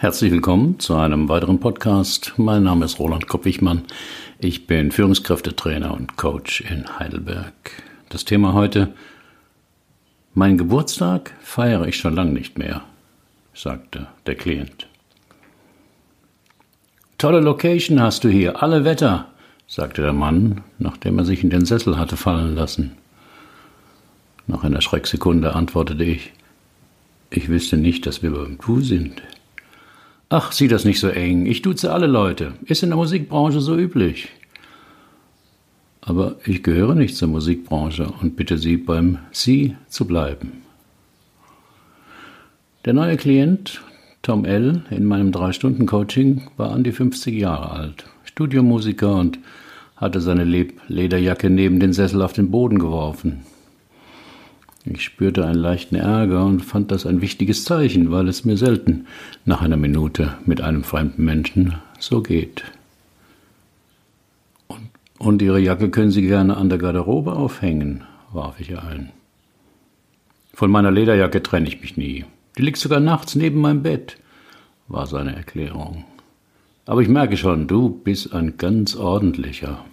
Herzlich willkommen zu einem weiteren Podcast. Mein Name ist Roland Koppichmann. Ich bin Führungskräftetrainer und Coach in Heidelberg. Das Thema heute, mein Geburtstag feiere ich schon lange nicht mehr, sagte der Klient. Tolle Location hast du hier, alle Wetter, sagte der Mann, nachdem er sich in den Sessel hatte fallen lassen. Nach einer Schrecksekunde antwortete ich, ich wüsste nicht, dass wir beim Du sind. Ach, sieh das nicht so eng. Ich duze alle Leute. Ist in der Musikbranche so üblich. Aber ich gehöre nicht zur Musikbranche und bitte Sie beim Sie zu bleiben. Der neue Klient, Tom L., in meinem Drei-Stunden-Coaching war an die 50 Jahre alt, Studiomusiker und hatte seine Lederjacke neben den Sessel auf den Boden geworfen. Ich spürte einen leichten Ärger und fand das ein wichtiges Zeichen, weil es mir selten nach einer Minute mit einem fremden Menschen so geht. Und, und Ihre Jacke können Sie gerne an der Garderobe aufhängen, warf ich ein. Von meiner Lederjacke trenne ich mich nie. Die liegt sogar nachts neben meinem Bett, war seine Erklärung. Aber ich merke schon, du bist ein ganz ordentlicher.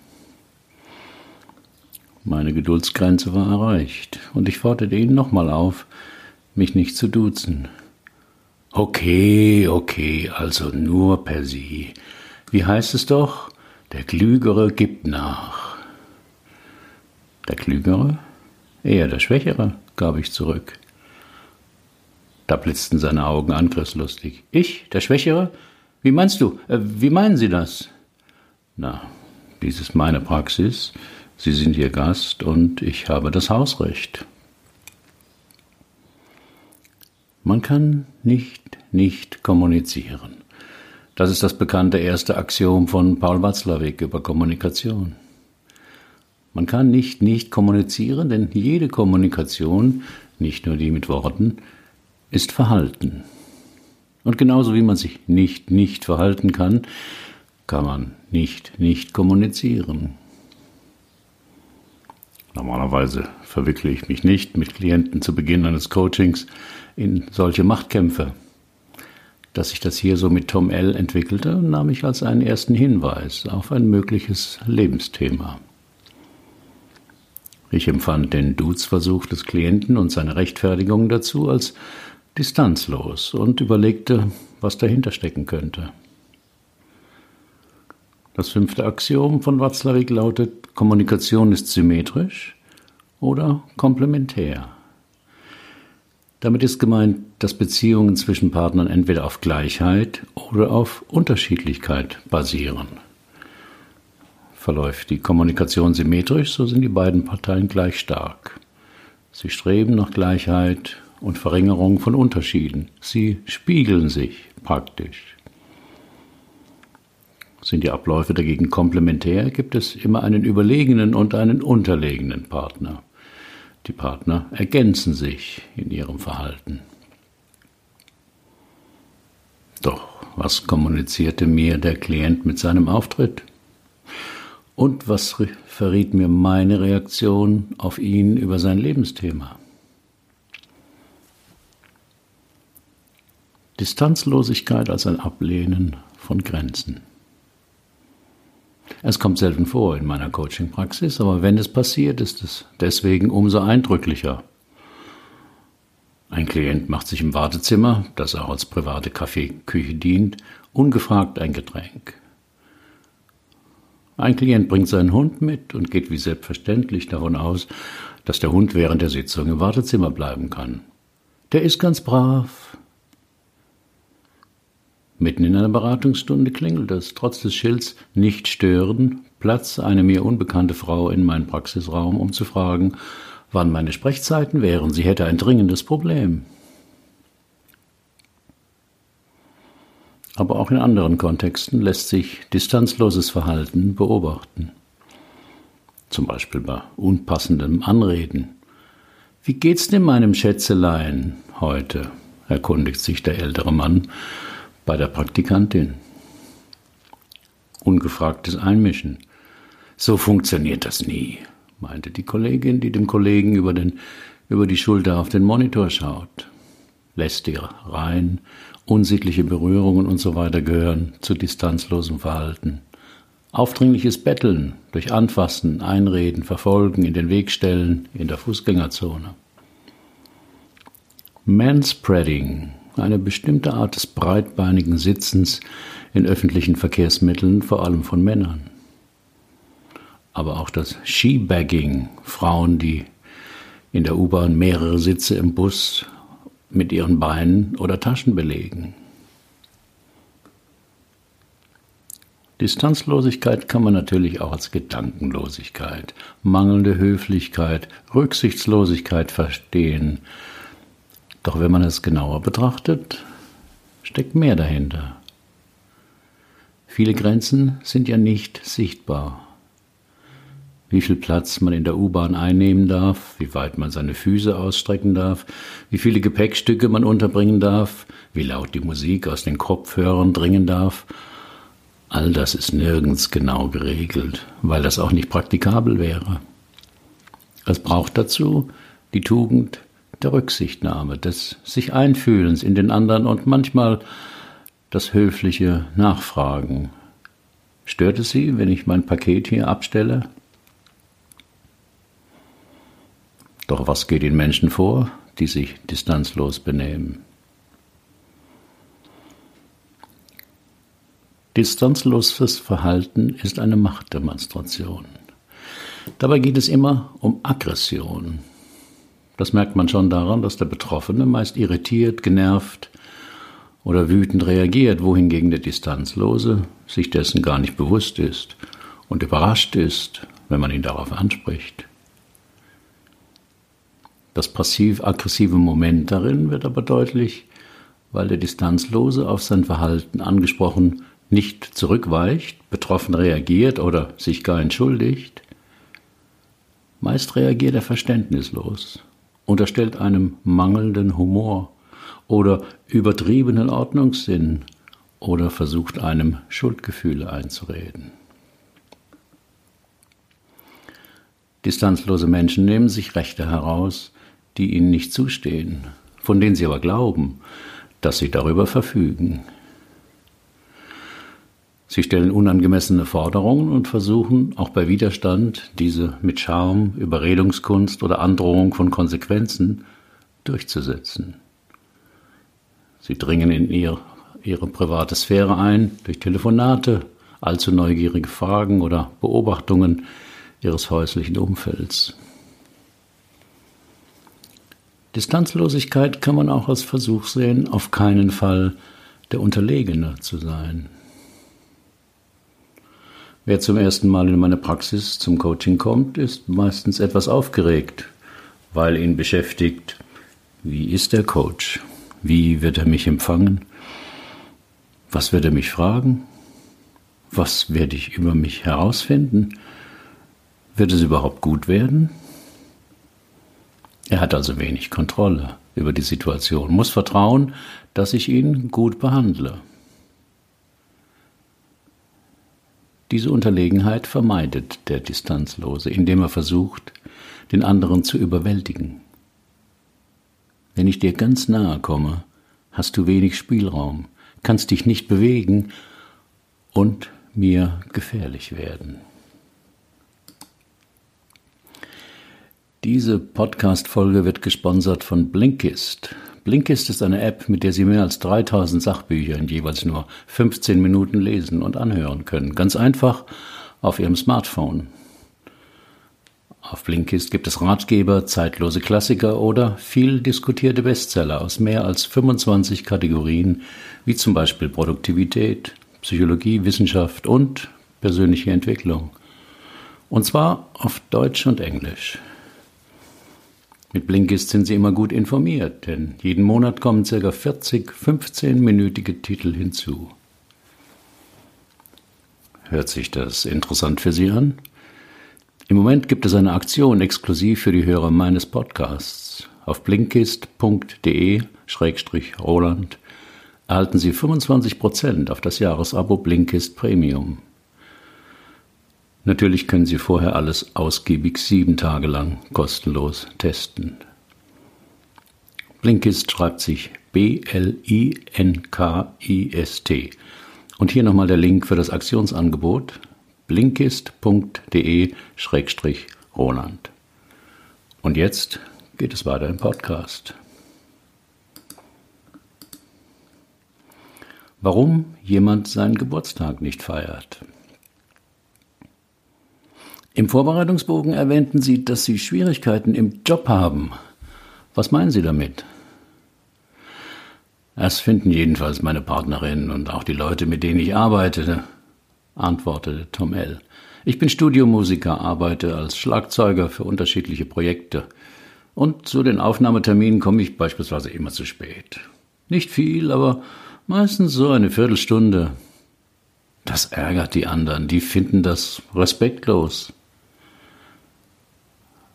Meine Geduldsgrenze war erreicht, und ich forderte ihn nochmal auf, mich nicht zu duzen. Okay, okay, also nur per Sie. Wie heißt es doch? Der Klügere gibt nach. Der Klügere? Eher der Schwächere, gab ich zurück. Da blitzten seine Augen angriffslustig. Ich, der Schwächere? Wie meinst du? Äh, wie meinen Sie das? Na, dies ist meine Praxis. Sie sind Ihr Gast und ich habe das Hausrecht. Man kann nicht nicht kommunizieren. Das ist das bekannte erste Axiom von Paul Watzlawick über Kommunikation. Man kann nicht nicht kommunizieren, denn jede Kommunikation, nicht nur die mit Worten, ist Verhalten. Und genauso wie man sich nicht nicht verhalten kann, kann man nicht nicht kommunizieren. Normalerweise verwickle ich mich nicht mit Klienten zu Beginn eines Coachings in solche Machtkämpfe. Dass sich das hier so mit Tom L. entwickelte, nahm ich als einen ersten Hinweis auf ein mögliches Lebensthema. Ich empfand den Duzversuch des Klienten und seine Rechtfertigung dazu als distanzlos und überlegte, was dahinter stecken könnte. Das fünfte Axiom von Watzlawick lautet, Kommunikation ist symmetrisch oder komplementär. Damit ist gemeint, dass Beziehungen zwischen Partnern entweder auf Gleichheit oder auf Unterschiedlichkeit basieren. Verläuft die Kommunikation symmetrisch, so sind die beiden Parteien gleich stark. Sie streben nach Gleichheit und Verringerung von Unterschieden. Sie spiegeln sich praktisch. Sind die Abläufe dagegen komplementär, gibt es immer einen überlegenen und einen unterlegenen Partner. Die Partner ergänzen sich in ihrem Verhalten. Doch was kommunizierte mir der Klient mit seinem Auftritt? Und was verriet mir meine Reaktion auf ihn über sein Lebensthema? Distanzlosigkeit als ein Ablehnen von Grenzen. Es kommt selten vor in meiner Coaching-Praxis, aber wenn es passiert, ist es deswegen umso eindrücklicher. Ein Klient macht sich im Wartezimmer, das auch als private Kaffeeküche dient, ungefragt ein Getränk. Ein Klient bringt seinen Hund mit und geht wie selbstverständlich davon aus, dass der Hund während der Sitzung im Wartezimmer bleiben kann. Der ist ganz brav, Mitten in einer Beratungsstunde klingelt es, trotz des Schilds nicht stören, Platz eine mir unbekannte Frau in meinen Praxisraum, um zu fragen, wann meine Sprechzeiten wären. Sie hätte ein dringendes Problem. Aber auch in anderen Kontexten lässt sich distanzloses Verhalten beobachten. Zum Beispiel bei unpassendem Anreden. Wie geht's denn meinem Schätzelein heute? erkundigt sich der ältere Mann bei der Praktikantin. Ungefragtes Einmischen. So funktioniert das nie, meinte die Kollegin, die dem Kollegen über, den, über die Schulter auf den Monitor schaut. Lästereien, unsittliche Berührungen usw. So gehören zu distanzlosem Verhalten. Aufdringliches Betteln durch Anfassen, Einreden, Verfolgen, in den Weg stellen, in der Fußgängerzone. Manspreading, eine bestimmte Art des breitbeinigen Sitzens in öffentlichen Verkehrsmitteln, vor allem von Männern. Aber auch das Shebagging, Frauen, die in der U-Bahn mehrere Sitze im Bus mit ihren Beinen oder Taschen belegen. Distanzlosigkeit kann man natürlich auch als Gedankenlosigkeit, mangelnde Höflichkeit, Rücksichtslosigkeit verstehen. Doch wenn man es genauer betrachtet, steckt mehr dahinter. Viele Grenzen sind ja nicht sichtbar. Wie viel Platz man in der U-Bahn einnehmen darf, wie weit man seine Füße ausstrecken darf, wie viele Gepäckstücke man unterbringen darf, wie laut die Musik aus den Kopfhörern dringen darf All das ist nirgends genau geregelt, weil das auch nicht praktikabel wäre. Es braucht dazu die Tugend der Rücksichtnahme, des sich Einfühlens in den anderen und manchmal das höfliche Nachfragen. Stört es Sie, wenn ich mein Paket hier abstelle? Doch was geht den Menschen vor, die sich distanzlos benehmen? Distanzloses Verhalten ist eine Machtdemonstration. Dabei geht es immer um Aggression. Das merkt man schon daran, dass der Betroffene meist irritiert, genervt oder wütend reagiert, wohingegen der Distanzlose sich dessen gar nicht bewusst ist und überrascht ist, wenn man ihn darauf anspricht. Das passiv-aggressive Moment darin wird aber deutlich, weil der Distanzlose auf sein Verhalten angesprochen nicht zurückweicht, betroffen reagiert oder sich gar entschuldigt. Meist reagiert er verständnislos, unterstellt einem mangelnden Humor oder übertriebenen Ordnungssinn oder versucht einem Schuldgefühle einzureden. Distanzlose Menschen nehmen sich Rechte heraus, die ihnen nicht zustehen, von denen sie aber glauben, dass sie darüber verfügen. Sie stellen unangemessene Forderungen und versuchen auch bei Widerstand diese mit Charme, Überredungskunst oder Androhung von Konsequenzen durchzusetzen. Sie dringen in ihr, ihre private Sphäre ein durch Telefonate, allzu neugierige Fragen oder Beobachtungen ihres häuslichen Umfelds. Distanzlosigkeit kann man auch als Versuch sehen, auf keinen Fall der Unterlegene zu sein. Wer zum ersten Mal in meine Praxis zum Coaching kommt, ist meistens etwas aufgeregt, weil ihn beschäftigt, wie ist der Coach? Wie wird er mich empfangen? Was wird er mich fragen? Was werde ich über mich herausfinden? Wird es überhaupt gut werden? Er hat also wenig Kontrolle über die Situation, muss vertrauen, dass ich ihn gut behandle. Diese Unterlegenheit vermeidet der Distanzlose, indem er versucht, den anderen zu überwältigen. Wenn ich dir ganz nahe komme, hast du wenig Spielraum, kannst dich nicht bewegen und mir gefährlich werden. Diese Podcast-Folge wird gesponsert von Blinkist. Blinkist ist eine App, mit der Sie mehr als 3000 Sachbücher in jeweils nur 15 Minuten lesen und anhören können. Ganz einfach auf Ihrem Smartphone. Auf Blinkist gibt es Ratgeber, zeitlose Klassiker oder viel diskutierte Bestseller aus mehr als 25 Kategorien, wie zum Beispiel Produktivität, Psychologie, Wissenschaft und persönliche Entwicklung. Und zwar auf Deutsch und Englisch. Mit Blinkist sind Sie immer gut informiert, denn jeden Monat kommen ca. 40 15-minütige Titel hinzu. Hört sich das interessant für Sie an? Im Moment gibt es eine Aktion exklusiv für die Hörer meines Podcasts. Auf blinkist.de-roland erhalten Sie 25% auf das Jahresabo Blinkist Premium. Natürlich können Sie vorher alles ausgiebig sieben Tage lang kostenlos testen. Blinkist schreibt sich B-L-I-N-K-I-S-T. Und hier nochmal der Link für das Aktionsangebot blinkist.de-roland. Und jetzt geht es weiter im Podcast. Warum jemand seinen Geburtstag nicht feiert. Im Vorbereitungsbogen erwähnten Sie, dass Sie Schwierigkeiten im Job haben. Was meinen Sie damit? Das finden jedenfalls meine Partnerin und auch die Leute, mit denen ich arbeite, antwortete Tom L. Ich bin Studiomusiker, arbeite als Schlagzeuger für unterschiedliche Projekte. Und zu den Aufnahmeterminen komme ich beispielsweise immer zu spät. Nicht viel, aber meistens so eine Viertelstunde. Das ärgert die anderen, die finden das respektlos.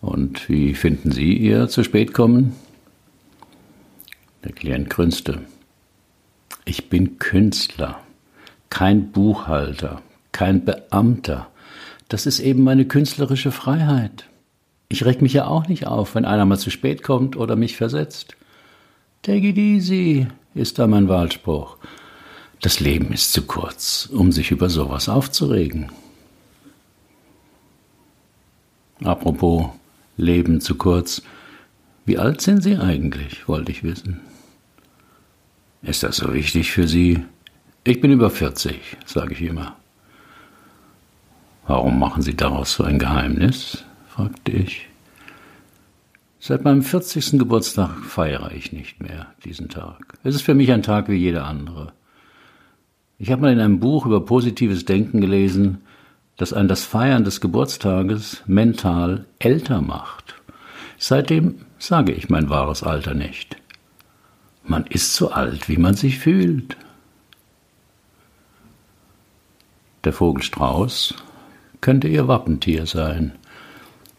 Und wie finden Sie Ihr zu spät kommen? Der Klient grünzte. Ich bin Künstler, kein Buchhalter, kein Beamter. Das ist eben meine künstlerische Freiheit. Ich reg mich ja auch nicht auf, wenn einer mal zu spät kommt oder mich versetzt. Take it easy ist da mein Wahlspruch. Das Leben ist zu kurz, um sich über sowas aufzuregen. Apropos Leben zu kurz. Wie alt sind Sie eigentlich, wollte ich wissen. Ist das so wichtig für Sie? Ich bin über 40, sage ich immer. Warum machen Sie daraus so ein Geheimnis? fragte ich. Seit meinem 40. Geburtstag feiere ich nicht mehr diesen Tag. Es ist für mich ein Tag wie jeder andere. Ich habe mal in einem Buch über positives Denken gelesen, dass ein das Feiern des Geburtstages mental älter macht. Seitdem sage ich mein wahres Alter nicht. Man ist so alt, wie man sich fühlt. Der Vogelstrauß könnte ihr Wappentier sein,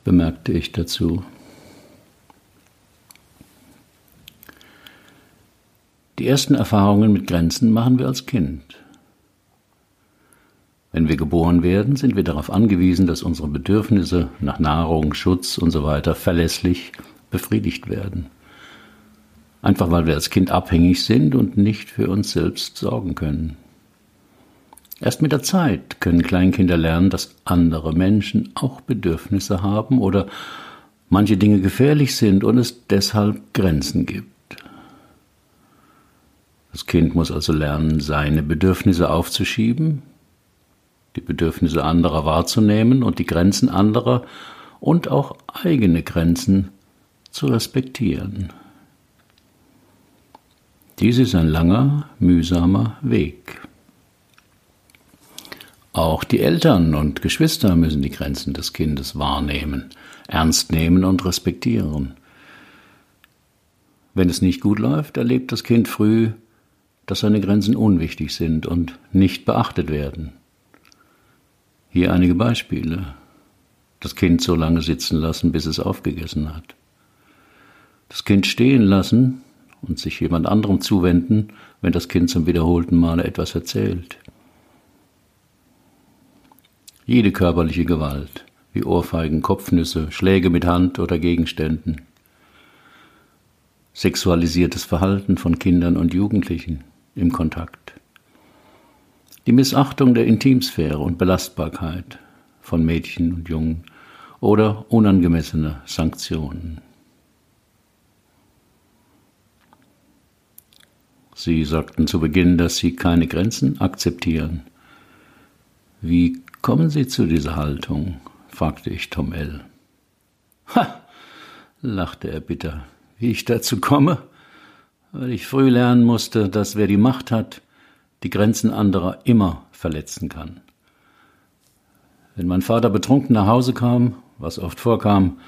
bemerkte ich dazu. Die ersten Erfahrungen mit Grenzen machen wir als Kind. Wenn wir geboren werden, sind wir darauf angewiesen, dass unsere Bedürfnisse nach Nahrung, Schutz usw. So verlässlich befriedigt werden. Einfach weil wir als Kind abhängig sind und nicht für uns selbst sorgen können. Erst mit der Zeit können Kleinkinder lernen, dass andere Menschen auch Bedürfnisse haben oder manche Dinge gefährlich sind und es deshalb Grenzen gibt. Das Kind muss also lernen, seine Bedürfnisse aufzuschieben die Bedürfnisse anderer wahrzunehmen und die Grenzen anderer und auch eigene Grenzen zu respektieren. Dies ist ein langer, mühsamer Weg. Auch die Eltern und Geschwister müssen die Grenzen des Kindes wahrnehmen, ernst nehmen und respektieren. Wenn es nicht gut läuft, erlebt das Kind früh, dass seine Grenzen unwichtig sind und nicht beachtet werden. Hier einige Beispiele. Das Kind so lange sitzen lassen, bis es aufgegessen hat. Das Kind stehen lassen und sich jemand anderem zuwenden, wenn das Kind zum wiederholten Male etwas erzählt. Jede körperliche Gewalt, wie Ohrfeigen, Kopfnüsse, Schläge mit Hand oder Gegenständen. Sexualisiertes Verhalten von Kindern und Jugendlichen im Kontakt die Missachtung der Intimsphäre und Belastbarkeit von Mädchen und Jungen oder unangemessene Sanktionen. Sie sagten zu Beginn, dass Sie keine Grenzen akzeptieren. Wie kommen Sie zu dieser Haltung? fragte ich Tom L. Ha, lachte er bitter. Wie ich dazu komme? Weil ich früh lernen musste, dass wer die Macht hat, die Grenzen anderer immer verletzen kann. Wenn mein Vater betrunken nach Hause kam, was oft vorkam,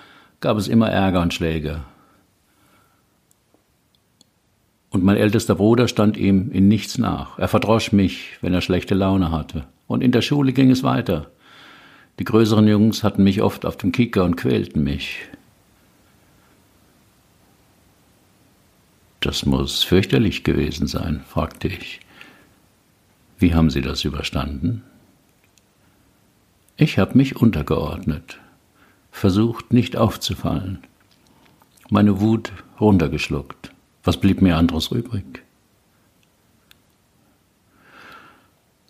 gab es immer Ärger und Schläge. Und mein ältester Bruder stand ihm in nichts nach. Er verdrosch mich, wenn er schlechte Laune hatte. Und in der Schule ging es weiter. Die größeren Jungs hatten mich oft auf dem Kicker und quälten mich. Das muss fürchterlich gewesen sein, fragte ich. Wie haben Sie das überstanden? Ich habe mich untergeordnet, versucht nicht aufzufallen, meine Wut runtergeschluckt, Was blieb mir anderes übrig?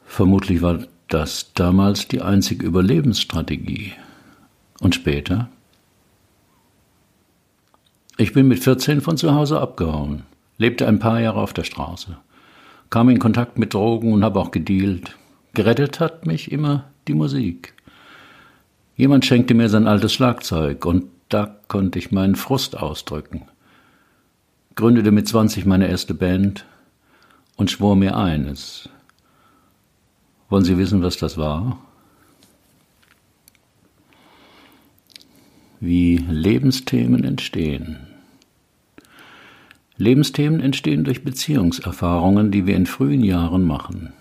Vermutlich war das damals die einzige Überlebensstrategie. Und später? Ich bin mit 14 von zu Hause abgehauen, lebte ein paar Jahre auf der Straße, kam in Kontakt mit Drogen und habe auch gedealt. Gerettet hat mich immer die Musik. Jemand schenkte mir sein altes Schlagzeug und da konnte ich meinen Frust ausdrücken. Gründete mit 20 meine erste Band und schwor mir eines. Wollen Sie wissen, was das war? Wie Lebensthemen entstehen. Lebensthemen entstehen durch Beziehungserfahrungen, die wir in frühen Jahren machen.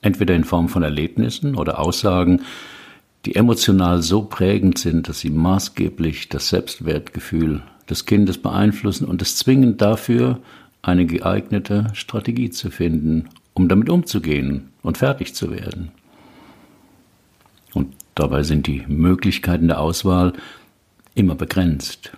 Entweder in Form von Erlebnissen oder Aussagen, die emotional so prägend sind, dass sie maßgeblich das Selbstwertgefühl des Kindes beeinflussen und es zwingen dafür, eine geeignete Strategie zu finden, um damit umzugehen und fertig zu werden. Und dabei sind die Möglichkeiten der Auswahl immer begrenzt.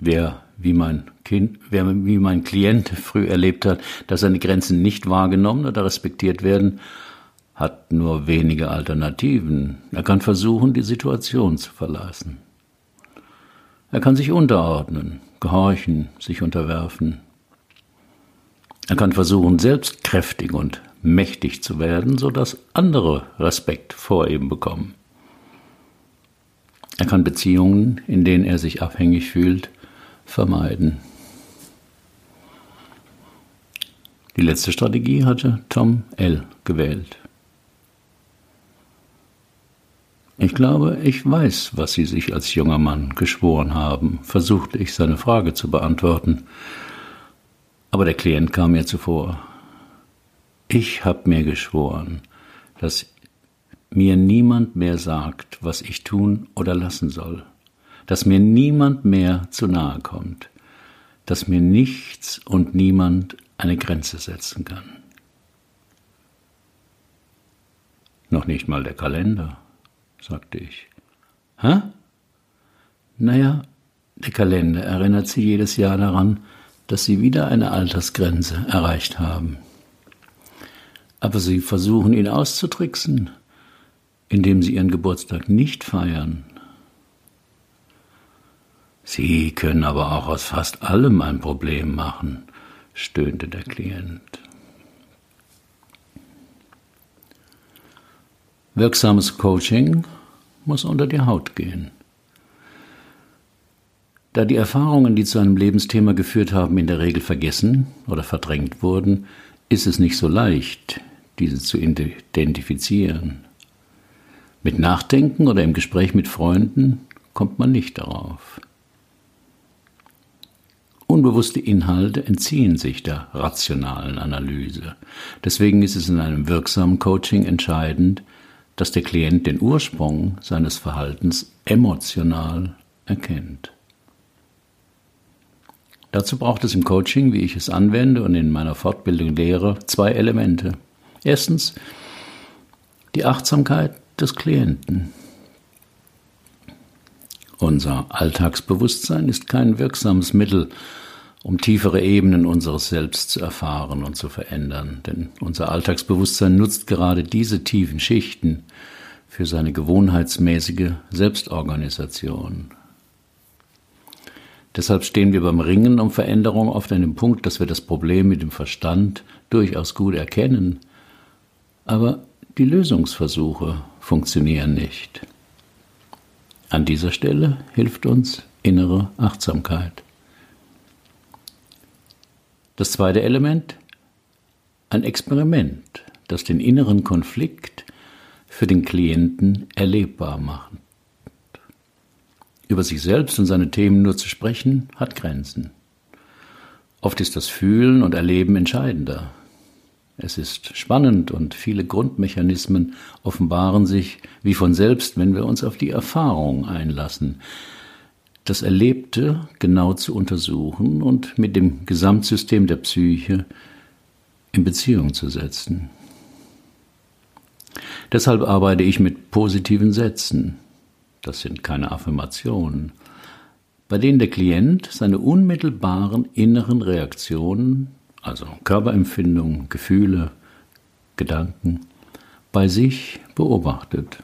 Wer wie mein Kind, wer wie mein Klient früh erlebt hat, dass seine Grenzen nicht wahrgenommen oder respektiert werden, hat nur wenige Alternativen. Er kann versuchen, die Situation zu verlassen. Er kann sich unterordnen, gehorchen, sich unterwerfen. Er kann versuchen, selbst kräftig und mächtig zu werden, sodass andere Respekt vor ihm bekommen. Er kann Beziehungen, in denen er sich abhängig fühlt, vermeiden. Die letzte Strategie hatte Tom L. gewählt. Ich glaube, ich weiß, was Sie sich als junger Mann geschworen haben, versuchte ich seine Frage zu beantworten. Aber der Klient kam mir zuvor. Ich habe mir geschworen, dass mir niemand mehr sagt, was ich tun oder lassen soll, dass mir niemand mehr zu nahe kommt, dass mir nichts und niemand eine Grenze setzen kann. Noch nicht mal der Kalender sagte ich. Hä? Naja, der Kalender erinnert Sie jedes Jahr daran, dass Sie wieder eine Altersgrenze erreicht haben. Aber Sie versuchen ihn auszutricksen, indem Sie Ihren Geburtstag nicht feiern. Sie können aber auch aus fast allem ein Problem machen, stöhnte der Klient. Wirksames Coaching muss unter die Haut gehen. Da die Erfahrungen, die zu einem Lebensthema geführt haben, in der Regel vergessen oder verdrängt wurden, ist es nicht so leicht, diese zu identifizieren. Mit Nachdenken oder im Gespräch mit Freunden kommt man nicht darauf. Unbewusste Inhalte entziehen sich der rationalen Analyse. Deswegen ist es in einem wirksamen Coaching entscheidend, dass der Klient den Ursprung seines Verhaltens emotional erkennt. Dazu braucht es im Coaching, wie ich es anwende und in meiner Fortbildung lehre, zwei Elemente. Erstens die Achtsamkeit des Klienten. Unser Alltagsbewusstsein ist kein wirksames Mittel, um tiefere Ebenen unseres Selbst zu erfahren und zu verändern. Denn unser Alltagsbewusstsein nutzt gerade diese tiefen Schichten für seine gewohnheitsmäßige Selbstorganisation. Deshalb stehen wir beim Ringen um Veränderung oft an dem Punkt, dass wir das Problem mit dem Verstand durchaus gut erkennen, aber die Lösungsversuche funktionieren nicht. An dieser Stelle hilft uns innere Achtsamkeit. Das zweite Element, ein Experiment, das den inneren Konflikt für den Klienten erlebbar macht. Über sich selbst und seine Themen nur zu sprechen, hat Grenzen. Oft ist das Fühlen und Erleben entscheidender. Es ist spannend und viele Grundmechanismen offenbaren sich wie von selbst, wenn wir uns auf die Erfahrung einlassen, das Erlebte genau zu untersuchen und mit dem Gesamtsystem der Psyche in Beziehung zu setzen. Deshalb arbeite ich mit positiven Sätzen. Das sind keine Affirmationen. bei denen der Klient seine unmittelbaren inneren Reaktionen, also Körperempfindungen, Gefühle, Gedanken, bei sich beobachtet.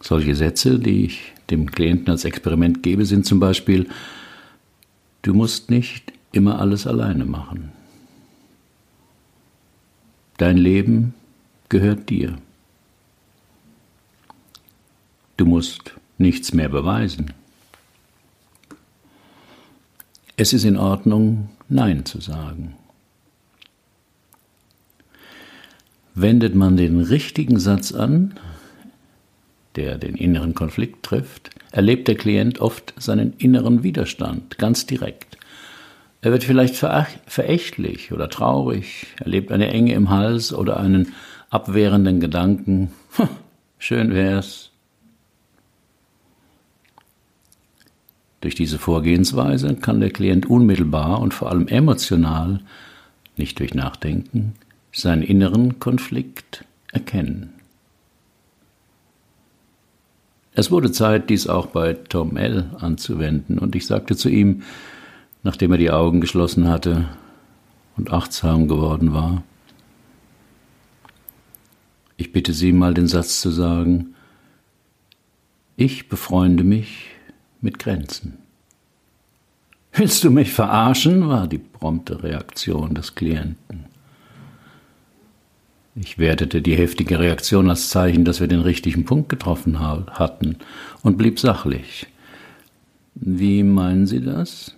Solche Sätze, die ich dem Klienten als Experiment gebe, sind zum Beispiel, du musst nicht immer alles alleine machen. Dein Leben gehört dir. Du musst nichts mehr beweisen. Es ist in Ordnung, Nein zu sagen. Wendet man den richtigen Satz an, der den inneren Konflikt trifft, erlebt der Klient oft seinen inneren Widerstand ganz direkt. Er wird vielleicht verächtlich oder traurig, erlebt eine Enge im Hals oder einen abwehrenden Gedanken. Schön wär's. Durch diese Vorgehensweise kann der Klient unmittelbar und vor allem emotional, nicht durch Nachdenken, seinen inneren Konflikt erkennen. Es wurde Zeit, dies auch bei Tom L. anzuwenden, und ich sagte zu ihm, nachdem er die Augen geschlossen hatte und achtsam geworden war, ich bitte Sie mal den Satz zu sagen, ich befreunde mich mit Grenzen. Willst du mich verarschen? war die prompte Reaktion des Klienten. Ich wertete die heftige Reaktion als Zeichen, dass wir den richtigen Punkt getroffen hatten und blieb sachlich. Wie meinen Sie das?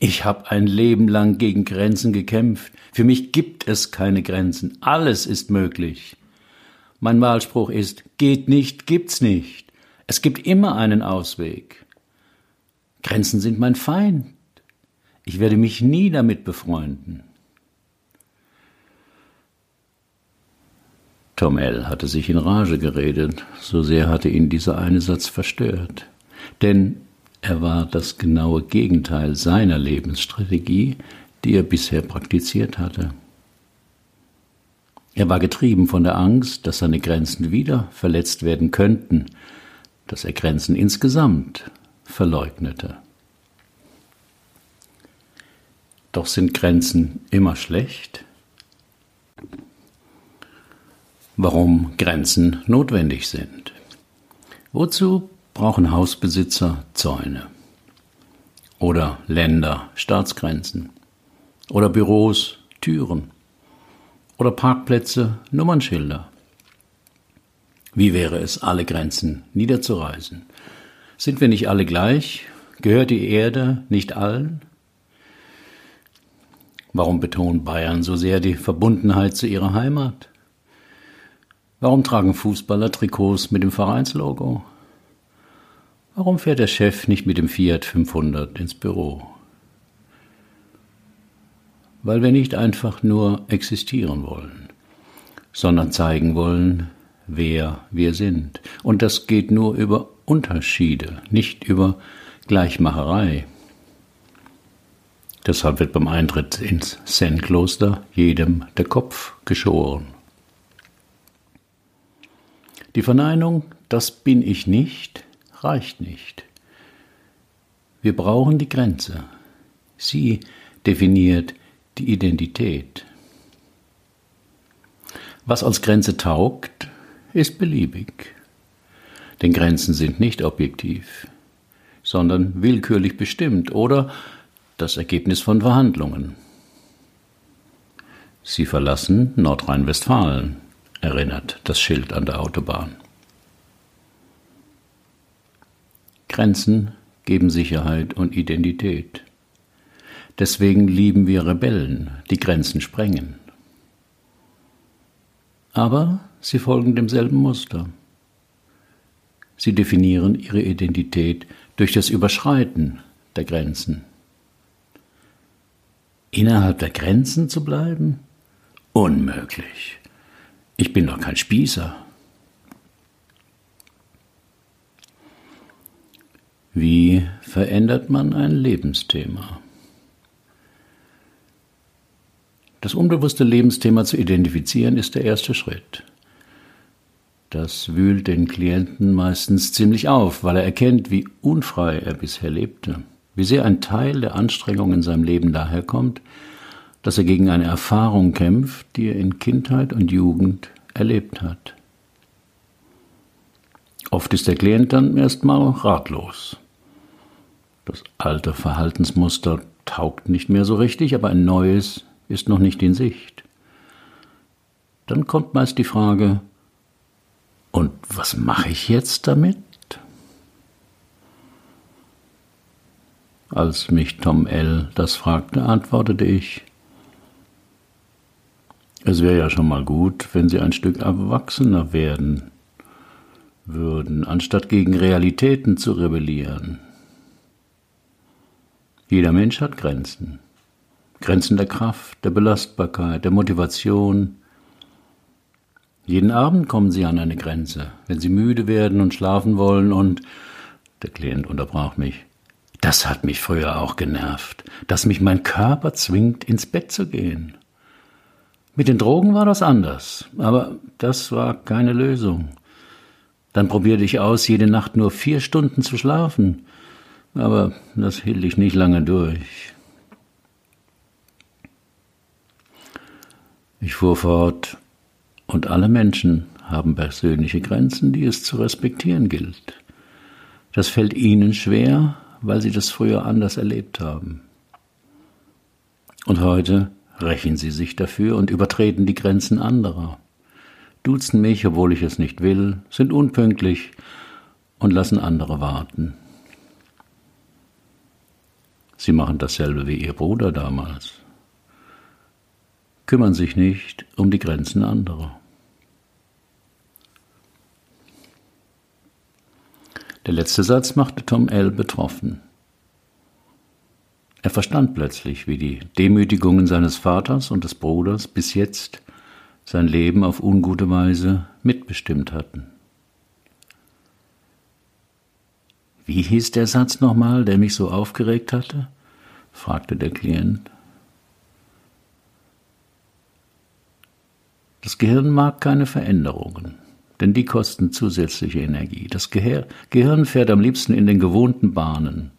Ich habe ein Leben lang gegen Grenzen gekämpft. Für mich gibt es keine Grenzen. Alles ist möglich. Mein Wahlspruch ist, geht nicht, gibt's nicht. Es gibt immer einen Ausweg. Grenzen sind mein Feind. Ich werde mich nie damit befreunden. Tom L. hatte sich in Rage geredet, so sehr hatte ihn dieser eine Satz verstört. Denn er war das genaue Gegenteil seiner Lebensstrategie, die er bisher praktiziert hatte. Er war getrieben von der Angst, dass seine Grenzen wieder verletzt werden könnten, dass er Grenzen insgesamt verleugnete. Doch sind Grenzen immer schlecht? Warum Grenzen notwendig sind. Wozu brauchen Hausbesitzer Zäune? Oder Länder Staatsgrenzen? Oder Büros Türen? Oder Parkplätze Nummernschilder? Wie wäre es, alle Grenzen niederzureißen? Sind wir nicht alle gleich? Gehört die Erde nicht allen? Warum betont Bayern so sehr die Verbundenheit zu ihrer Heimat? Warum tragen Fußballer Trikots mit dem Vereinslogo? Warum fährt der Chef nicht mit dem Fiat 500 ins Büro? Weil wir nicht einfach nur existieren wollen, sondern zeigen wollen, wer wir sind. Und das geht nur über Unterschiede, nicht über Gleichmacherei. Deshalb wird beim Eintritt ins Zen-Kloster jedem der Kopf geschoren. Die Verneinung, das bin ich nicht, reicht nicht. Wir brauchen die Grenze. Sie definiert die Identität. Was als Grenze taugt, ist beliebig. Denn Grenzen sind nicht objektiv, sondern willkürlich bestimmt oder das Ergebnis von Verhandlungen. Sie verlassen Nordrhein-Westfalen erinnert das Schild an der Autobahn. Grenzen geben Sicherheit und Identität. Deswegen lieben wir Rebellen, die Grenzen sprengen. Aber sie folgen demselben Muster. Sie definieren ihre Identität durch das Überschreiten der Grenzen. Innerhalb der Grenzen zu bleiben? Unmöglich. Ich bin doch kein Spießer. Wie verändert man ein Lebensthema? Das unbewusste Lebensthema zu identifizieren ist der erste Schritt. Das wühlt den Klienten meistens ziemlich auf, weil er erkennt, wie unfrei er bisher lebte, wie sehr ein Teil der Anstrengung in seinem Leben daherkommt, dass er gegen eine Erfahrung kämpft, die er in Kindheit und Jugend erlebt hat. Oft ist der Klient dann erstmal ratlos. Das alte Verhaltensmuster taugt nicht mehr so richtig, aber ein neues ist noch nicht in Sicht. Dann kommt meist die Frage, und was mache ich jetzt damit? Als mich Tom L. das fragte, antwortete ich, es wäre ja schon mal gut, wenn Sie ein Stück erwachsener werden würden, anstatt gegen Realitäten zu rebellieren. Jeder Mensch hat Grenzen. Grenzen der Kraft, der Belastbarkeit, der Motivation. Jeden Abend kommen sie an eine Grenze, wenn sie müde werden und schlafen wollen und der Klient unterbrach mich. Das hat mich früher auch genervt, dass mich mein Körper zwingt, ins Bett zu gehen. Mit den Drogen war das anders, aber das war keine Lösung. Dann probierte ich aus, jede Nacht nur vier Stunden zu schlafen, aber das hielt ich nicht lange durch. Ich fuhr fort, und alle Menschen haben persönliche Grenzen, die es zu respektieren gilt. Das fällt ihnen schwer, weil sie das früher anders erlebt haben. Und heute rächen sie sich dafür und übertreten die Grenzen anderer, duzen mich, obwohl ich es nicht will, sind unpünktlich und lassen andere warten. Sie machen dasselbe wie ihr Bruder damals, kümmern sich nicht um die Grenzen anderer. Der letzte Satz machte Tom L. betroffen. Er verstand plötzlich, wie die Demütigungen seines Vaters und des Bruders bis jetzt sein Leben auf ungute Weise mitbestimmt hatten. Wie hieß der Satz nochmal, der mich so aufgeregt hatte? fragte der Klient. Das Gehirn mag keine Veränderungen, denn die kosten zusätzliche Energie. Das Gehirn fährt am liebsten in den gewohnten Bahnen.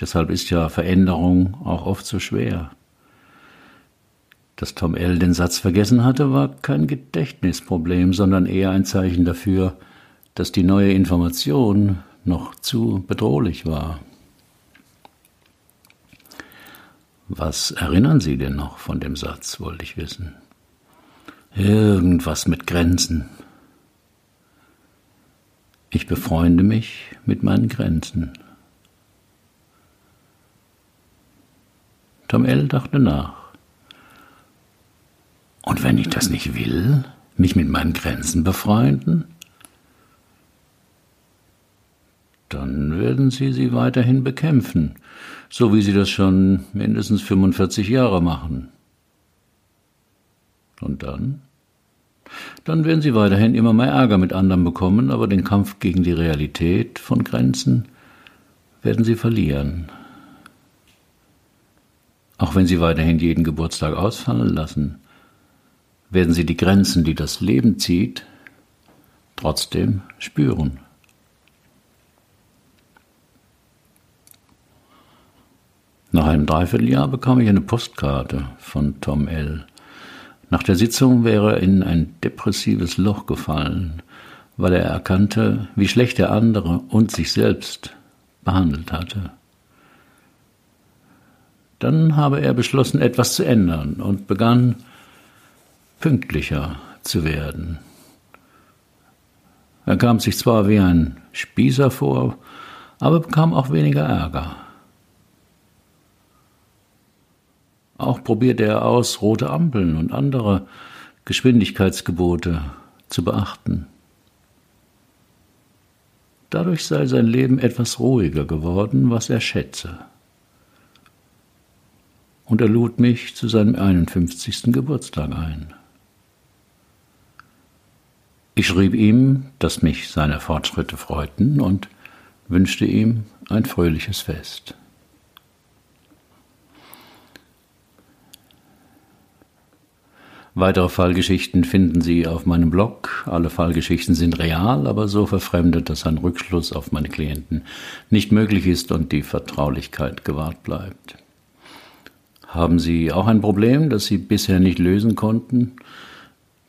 Deshalb ist ja Veränderung auch oft so schwer. Dass Tom L. den Satz vergessen hatte, war kein Gedächtnisproblem, sondern eher ein Zeichen dafür, dass die neue Information noch zu bedrohlich war. Was erinnern Sie denn noch von dem Satz, wollte ich wissen. Irgendwas mit Grenzen. Ich befreunde mich mit meinen Grenzen. Tom L. dachte nach. Und wenn ich das nicht will, mich mit meinen Grenzen befreunden? dann werden Sie sie weiterhin bekämpfen, so wie Sie das schon mindestens 45 Jahre machen. Und dann? Dann werden Sie weiterhin immer mehr Ärger mit anderen bekommen, aber den Kampf gegen die Realität von Grenzen werden Sie verlieren. Auch wenn Sie weiterhin jeden Geburtstag ausfallen lassen, werden Sie die Grenzen, die das Leben zieht, trotzdem spüren. Nach einem Dreivierteljahr bekam ich eine Postkarte von Tom L. Nach der Sitzung wäre er in ein depressives Loch gefallen, weil er erkannte, wie schlecht er andere und sich selbst behandelt hatte. Dann habe er beschlossen, etwas zu ändern und begann pünktlicher zu werden. Er kam sich zwar wie ein Spießer vor, aber bekam auch weniger Ärger. Auch probierte er aus, rote Ampeln und andere Geschwindigkeitsgebote zu beachten. Dadurch sei sein Leben etwas ruhiger geworden, was er schätze. Und er lud mich zu seinem 51. Geburtstag ein. Ich schrieb ihm, dass mich seine Fortschritte freuten und wünschte ihm ein fröhliches Fest. Weitere Fallgeschichten finden Sie auf meinem Blog. Alle Fallgeschichten sind real, aber so verfremdet, dass ein Rückschluss auf meine Klienten nicht möglich ist und die Vertraulichkeit gewahrt bleibt. Haben Sie auch ein Problem, das Sie bisher nicht lösen konnten?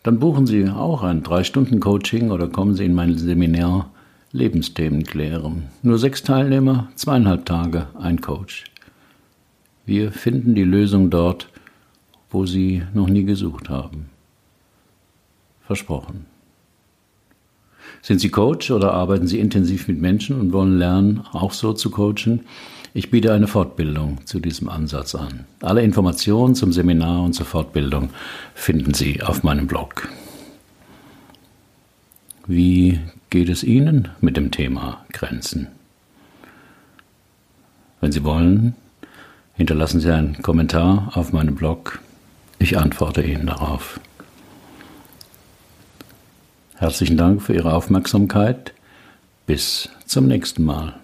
Dann buchen Sie auch ein 3-Stunden-Coaching oder kommen Sie in mein Seminar Lebensthemen klären. Nur sechs Teilnehmer, zweieinhalb Tage, ein Coach. Wir finden die Lösung dort, wo Sie noch nie gesucht haben. Versprochen. Sind Sie Coach oder arbeiten Sie intensiv mit Menschen und wollen lernen, auch so zu coachen? Ich biete eine Fortbildung zu diesem Ansatz an. Alle Informationen zum Seminar und zur Fortbildung finden Sie auf meinem Blog. Wie geht es Ihnen mit dem Thema Grenzen? Wenn Sie wollen, hinterlassen Sie einen Kommentar auf meinem Blog ich antworte Ihnen darauf. Herzlichen Dank für Ihre Aufmerksamkeit. Bis zum nächsten Mal.